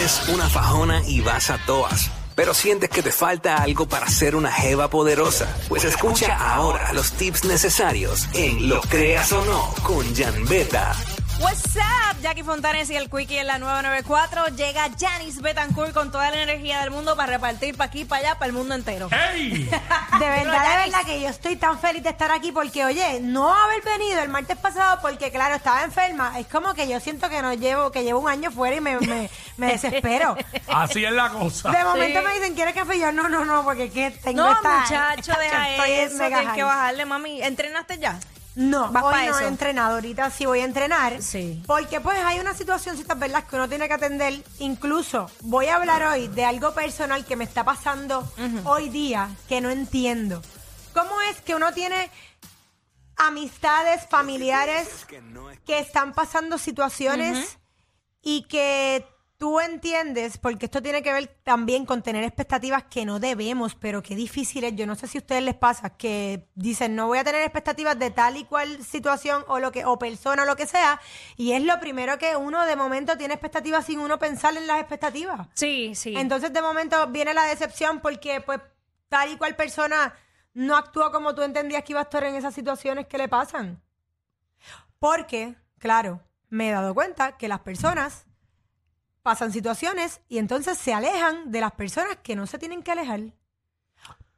Tienes una fajona y vas a toas, pero sientes que te falta algo para ser una jeva poderosa. Pues escucha ahora los tips necesarios en Lo Creas o No con Jan Beta. What's up, Jackie Fontanes y el Quickie en la 994. Llega Janice Betancourt con toda la energía del mundo para repartir para aquí, para allá, para el mundo entero. ¡Ey! De verdad, de verdad que yo estoy tan feliz de estar aquí porque, oye, no haber venido el martes pasado porque, claro, estaba enferma, es como que yo siento que no llevo, que llevo un año fuera y me, me, me desespero. Así es la cosa. De momento me dicen, ¿quieres café? Y yo, no, no, no, porque que tengo No, esta... muchacho, deja estoy en eso, tienes que bajarle, mami. ¿Entrenaste ya? No, ¿Vas hoy pa' no eso? he entrenado, ahorita sí voy a entrenar. Sí. Porque pues hay unas situacioncitas, ¿verdad? Que uno tiene que atender. Incluso voy a hablar hoy de algo personal que me está pasando hoy día que no entiendo. ¿Cómo es que uno tiene amistades, familiares que están pasando situaciones y que tú entiendes, porque esto tiene que ver también con tener expectativas que no debemos, pero qué difícil es. Yo no sé si a ustedes les pasa que dicen no voy a tener expectativas de tal y cual situación o lo que o persona o lo que sea, y es lo primero que uno de momento tiene expectativas sin uno pensar en las expectativas. Sí, sí. Entonces de momento viene la decepción porque pues tal y cual persona no actuó como tú entendías que iba a actuar en esas situaciones que le pasan. Porque, claro, me he dado cuenta que las personas pasan situaciones y entonces se alejan de las personas que no se tienen que alejar.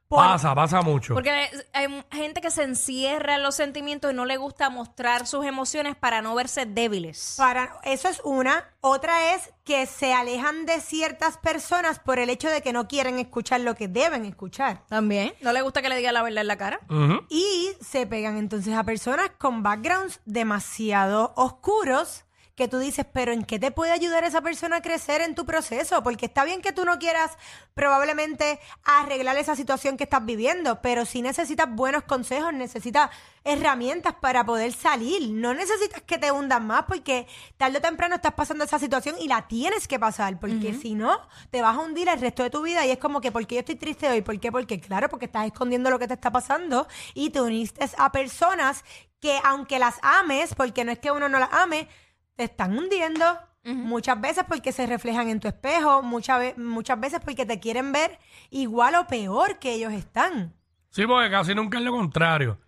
Por- Pasa, pasa mucho. Porque hay gente que se encierra en los sentimientos y no le gusta mostrar sus emociones para no verse débiles. Para, eso es una. Otra es que se alejan de ciertas personas por el hecho de que no quieren escuchar lo que deben escuchar. También. ¿No le gusta que le diga la verdad en la cara? Ujú. Y se pegan entonces a personas con backgrounds demasiado oscuros que tú dices, pero ¿en qué te puede ayudar esa persona a crecer en tu proceso? Porque está bien que tú no quieras probablemente arreglar esa situación que estás viviendo, pero sí necesitas buenos consejos, necesitas herramientas para poder salir. No necesitas que te hundan más porque tarde o temprano estás pasando esa situación y la tienes que pasar, porque si no, te vas a hundir el resto de tu vida y es como que, ¿por qué yo estoy triste hoy? ¿Por qué? Porque claro, porque estás escondiendo lo que te está pasando y te uniste a personas que aunque las ames, porque no es que uno no las ame, te están hundiendo. Muchas veces porque se reflejan en tu espejo, muchas, ve- muchas veces porque te quieren ver igual o peor que ellos están. Sí, porque casi nunca es lo contrario.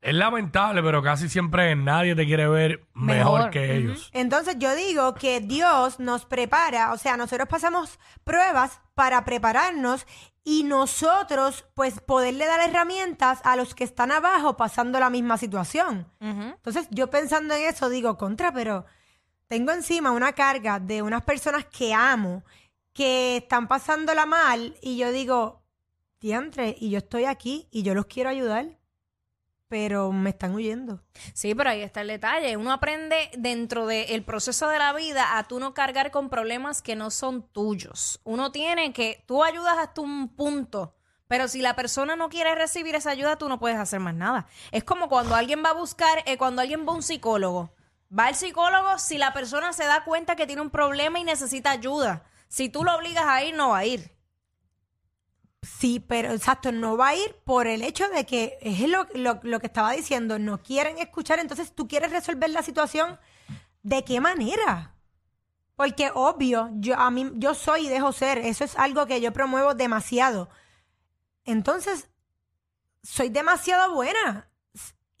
Es lamentable, pero casi siempre nadie te quiere ver mejor, Mejor. que ellos. Entonces yo digo que Dios nos prepara, o sea, nosotros pasamos pruebas para prepararnos y nosotros pues poderle dar herramientas a los que están abajo pasando la misma situación. Entonces yo pensando en eso digo, contra, pero tengo encima una carga de unas personas que amo, que están pasándola mal y yo digo, diantre, y yo estoy aquí y yo los quiero ayudar, pero me están huyendo. Sí, pero ahí está el detalle. Uno aprende dentro del proceso de la vida a tú no cargar con problemas que no son tuyos. Uno tiene que, tú ayudas hasta un punto, pero si la persona no quiere recibir esa ayuda, tú no puedes hacer más nada. Es como cuando alguien va a buscar, eh, cuando alguien va a un psicólogo. Va al psicólogo si la persona se da cuenta que tiene un problema y necesita ayuda. Si tú lo obligas a ir, no va a ir. Sí, pero exacto, no va a ir por el hecho de que es lo, lo- lo que estaba diciendo, no quieren escuchar, entonces tú quieres resolver la situación, ¿de qué manera? Porque obvio, yo a mí yo soy y dejo ser, eso es algo que yo promuevo demasiado. Entonces, soy demasiado buena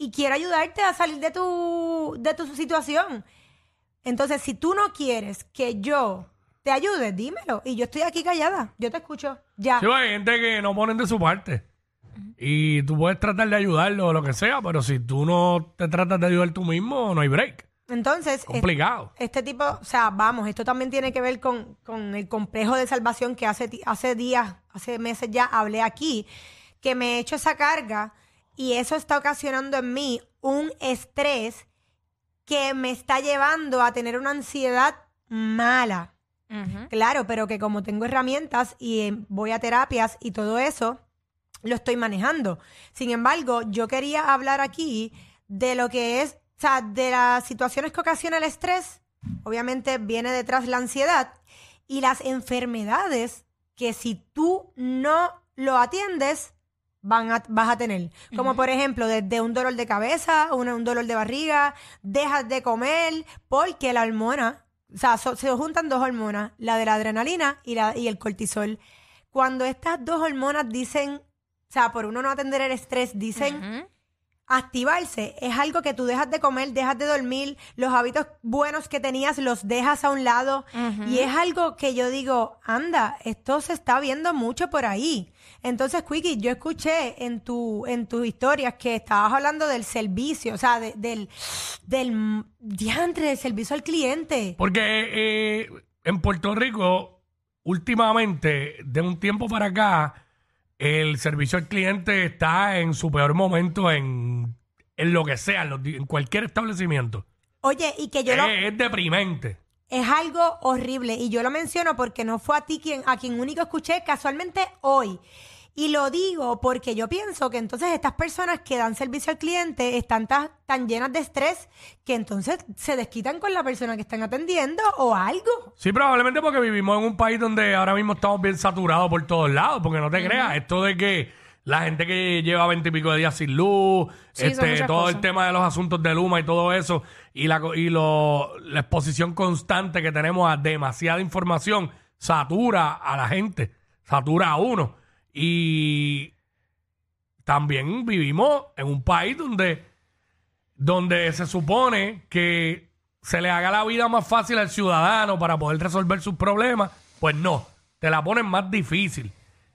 y quiero ayudarte a salir de tu de tu situación. Entonces, si tú no quieres que yo te ayude, dímelo y yo estoy aquí callada, yo te escucho. Ya. Sí, hay gente que no ponen de su parte. Y tú puedes tratar de ayudarlo o lo que sea, pero si tú no te tratas de ayudar tú mismo, no hay break. Entonces, Complicado. es- este tipo, o sea, vamos, esto también tiene que ver con, con el complejo de salvación que hace, hace días, hace meses ya hablé aquí, que me he hecho esa carga y eso está ocasionando en mí un estrés que me está llevando a tener una ansiedad mala. Claro, pero que como tengo herramientas y eh, voy a terapias y todo eso, lo estoy manejando. Sin embargo, yo quería hablar aquí de lo que es, o sea, de las situaciones que ocasiona el estrés. Obviamente viene detrás la ansiedad y las enfermedades que si tú no lo atiendes, van a- vas a tener. Como por ejemplo, desde un dolor de cabeza, un dolor de barriga, dejas de comer porque la hormona O sea, so- se juntan dos hormonas, la de la adrenalina y, la, y el cortisol. Cuando estas dos hormonas dicen, o sea, por uno no atender el estrés, dicen. Activarse, es algo que tú dejas de comer, dejas de dormir, los hábitos buenos que tenías los dejas a un lado. Y es algo que yo digo, anda, esto se está viendo mucho por ahí. Entonces, Quickie, yo escuché en tu, en tus historias que estabas hablando del servicio, o sea, de- del, del diantre, del servicio al cliente. Porque eh, en Puerto Rico, últimamente, de un tiempo para acá, el servicio al cliente está en su peor momento en, en lo que sea, en, los di- en cualquier establecimiento. Oye, y que yo lo, es, es deprimente. es algo horrible y yo lo menciono porque no fue a ti quien a quien único escuché casualmente hoy. Y lo digo porque yo pienso que entonces estas personas que dan servicio al cliente están ta- tan llenas de estrés que entonces se desquitan con la persona que están atendiendo o algo. Sí, probablemente porque vivimos en un país donde ahora mismo estamos bien saturados por todos lados, porque no te creas, esto de que la gente que lleva veintipico de días sin luz, Sí, este, todo el tema de los asuntos de Luma y todo eso, y la co- y lo, la exposición constante que tenemos a demasiada información, satura a la gente, satura a uno. Y también vivimos en un país donde, donde se supone que se le haga la vida más fácil al ciudadano para poder resolver sus problemas, pues no, te la ponen más difícil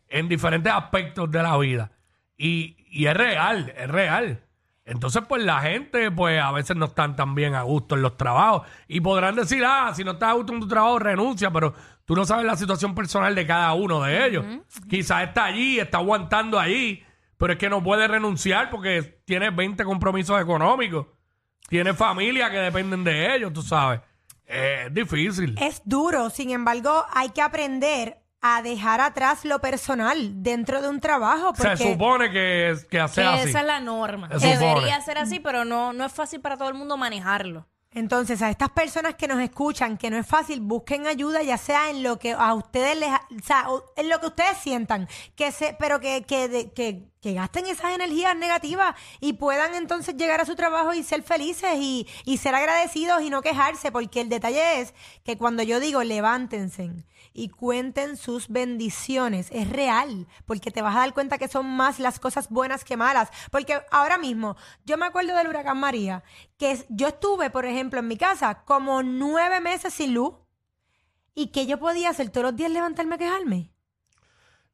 en diferentes aspectos de la vida. Y, y es real, es real. Entonces, pues la gente, pues a veces no están tan bien a gusto en los trabajos. Y podrán decir, ah, si no estás a gusto en tu trabajo, renuncia, pero tú no sabes la situación personal de cada uno de ellos. Quizás está allí, está aguantando allí, pero es que no puede renunciar porque tiene 20 compromisos económicos. Tiene familia que dependen de ellos, tú sabes. Es difícil. Es duro, sin embargo, hay que aprender a dejar atrás lo personal dentro de un trabajo porque Se supone que, que Que sea así. esa es la norma. Se supone. Debería ser así, pero no, no es fácil para todo el mundo manejarlo. Entonces, a estas personas que nos escuchan, que no es fácil, busquen ayuda, ya sea en lo que a ustedes les, o sea, o- en lo que ustedes sientan, que se, pero que, que, de- que, que gasten esas energías negativas y puedan entonces llegar a su trabajo y ser felices y, ser agradecidos y no quejarse, porque el detalle es que cuando yo digo levántense y cuenten sus bendiciones, es real, porque te vas a dar cuenta que son más las cosas buenas que malas, porque ahora mismo, yo me acuerdo del huracán María, que yo estuve, por ejemplo, en mi casa como nueve meses sin luz y que yo podía hacer todos los días levantarme a quejarme.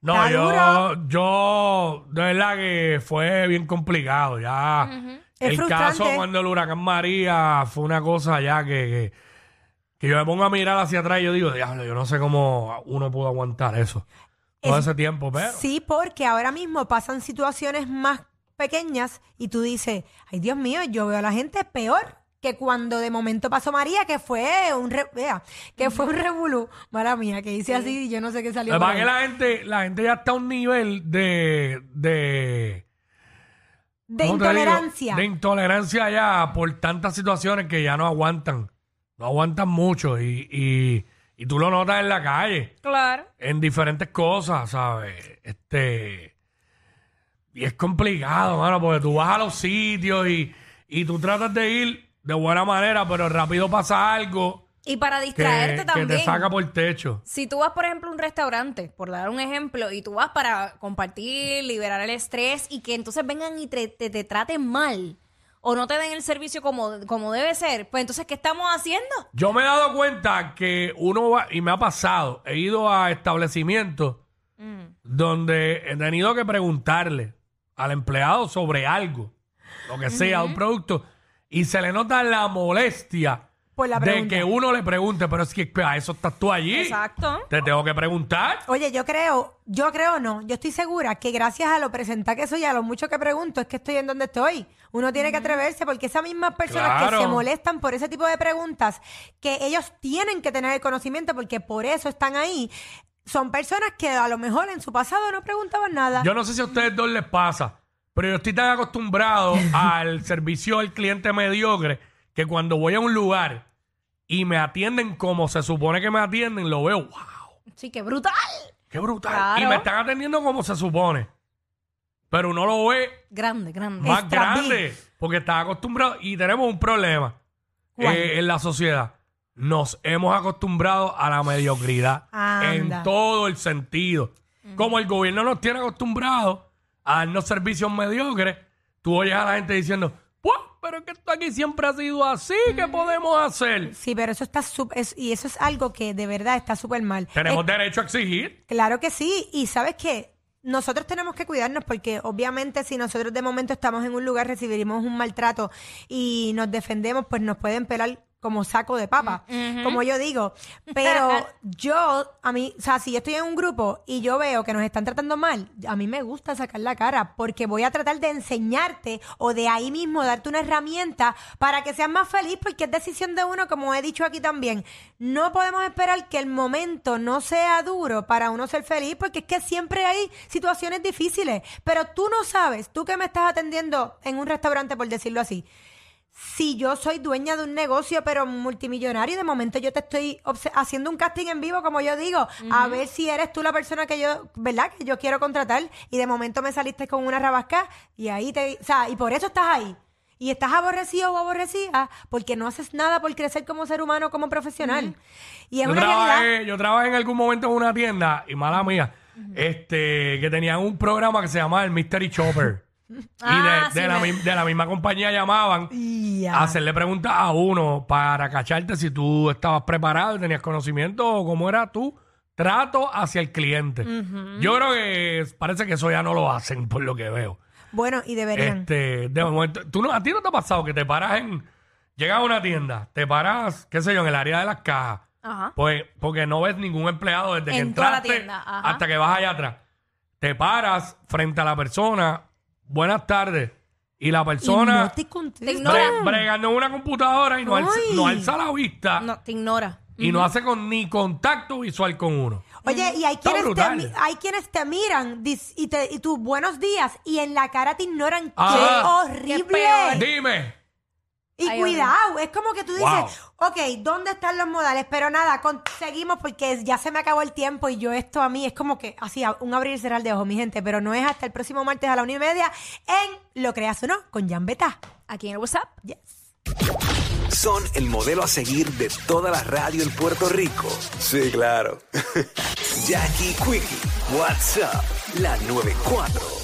No, Está yo, duro. yo, de verdad que fue bien complicado. Ya, Es el frustrante. caso cuando el huracán María fue una cosa ya que, que, que yo me pongo a mirar hacia atrás y yo digo, diablo, yo no sé cómo uno pudo aguantar eso. Todo Es- ese tiempo, pero. Sí, porque ahora mismo pasan situaciones más pequeñas y tú dices, ay Dios mío, yo veo a la gente peor que cuando de momento pasó María, que fue un re- vea, que fue un revolú, mala mía, que hice así y yo no sé qué salió. Lo que la gente, la gente ya está a un nivel de, de, de intolerancia. De intolerancia ya por tantas situaciones que ya no aguantan. No aguantan mucho y, y, y tú lo notas en la calle. Claro. en diferentes cosas, ¿sabes? Este. Y es complicado, mano, porque tú vas a los sitios y, y tú tratas de ir de buena manera, pero rápido pasa algo Y para que, distraerte que también. te saca por el techo. Si tú vas, por ejemplo, a un restaurante, por dar un ejemplo, y tú vas para compartir, liberar el estrés y que entonces vengan y te, te- te traten mal o no te den el servicio como, como debe ser, pues entonces, ¿qué estamos haciendo? Yo me he dado cuenta que uno va, y me ha pasado, he ido a establecimientos donde he tenido que preguntarle al empleado sobre algo, lo que sea, un producto, y se le nota la molestia Por la de pregunta. que uno le pregunte, pero es que a eso estás tú allí. Exacto. Te tengo que preguntar. Oye, yo creo, yo creo no, yo estoy segura que gracias a lo presentar que soy, a lo mucho que pregunto, es que estoy en donde estoy. Uno tiene que atreverse porque esas mismas personas Claro. que se molestan por ese tipo de preguntas, que ellos tienen que tener el conocimiento porque por eso están ahí, son personas que a lo mejor en su pasado no preguntaban nada. Yo no sé si a ustedes dos les pasa, pero yo estoy tan acostumbrado al servicio al cliente mediocre que cuando voy a un lugar y me atienden como se supone que me atienden, lo veo, wow, Sí, qué brutal. qué brutal. Claro. Y me están atendiendo como se supone. Pero uno lo ve Grande, grande. más Extra grande porque está acostumbrado y tenemos un problema ¿Cuál? eh, en la sociedad. nos hemos acostumbrado a la mediocridad Anda. en todo el sentido. Como el gobierno nos tiene acostumbrados a darnos servicios mediocres, tú oyes a la gente diciendo, pues, pero es que esto aquí siempre ha sido así, ¿qué podemos hacer? Sí, pero eso está sup- es- y eso es algo que de verdad está súper mal. Tenemos Es- derecho a exigir. Claro que sí, y sabes qué, nosotros tenemos que cuidarnos porque obviamente si nosotros de momento estamos en un lugar, recibiremos un maltrato y nos defendemos, pues nos pueden pelar como saco de papa, como yo digo. Pero yo, a mí, o sea, si yo estoy en un grupo y yo veo que nos están tratando mal, a mí me gusta sacar la cara porque voy a tratar de enseñarte o de ahí mismo darte una herramienta para que seas más feliz porque es decisión de uno, como he dicho aquí también. No podemos esperar que el momento no sea duro para uno ser feliz porque es que siempre hay situaciones difíciles, pero tú no sabes, tú que me estás atendiendo en un restaurante, por decirlo así, si yo soy dueña de un negocio, pero multimillonario, y de momento yo te estoy haciendo un casting en vivo, como yo digo, a ver si eres tú la persona que yo, ¿verdad? Que yo quiero contratar, y de momento me saliste con una rabasca, y ahí te, o sea, y por eso estás ahí. Y estás aborrecido o aborrecida porque no haces nada por crecer como ser humano, como profesional. Y es Yo una realidad. trabajé, yo trabajé en algún momento en una tienda, y mala mía, este, que tenían un programa que se llamaba el Mystery Chopper. Y de, Ah, de sí, la, me- mi- de la misma compañía llamaban Ya. a hacerle preguntas a uno para cacharte si tú estabas preparado y tenías conocimiento o cómo era tu trato hacia el cliente. Yo creo que parece que eso ya no lo hacen por lo que veo. Bueno, y deberían. Este, de momento, ¿tú no, ¿a ti no te ha pasado que te paras en... Llegas a una tienda, te paras, qué sé yo, en el área de las cajas. Ajá. Pues porque no ves ningún empleado desde que En toda la entraste tienda, ajá. hasta que vas allá atrás. Te paras frente a la persona, buenas tardes, y la Y persona no te contestan. Te ignora. bre- bregando en una computadora y no, alza, Ay. no alza la vista No, te ignora. y no hace con, ni contacto visual con uno. Oye, y hay Está quienes, te, brutal. mi- hay quienes te miran dis- y, te, y tus buenos días y en la cara te ignoran. Ah. ¡Qué Qué horrible! peor. Dime. Y Ay, cuidado, es como que tú dices, ok, ¿dónde están los modales? Pero nada, con- seguimos porque ya se me acabó el tiempo y yo esto a mí es como que así, un abrir y cerrar de ojos, mi gente. Pero no es hasta el próximo martes a la una y media en Lo Creas o No con Jan Beta. Aquí en el WhatsApp. Yes. Son el modelo a seguir de toda la radio en Puerto Rico. Sí, claro. Jackie Quickie, WhatsApp, la 94.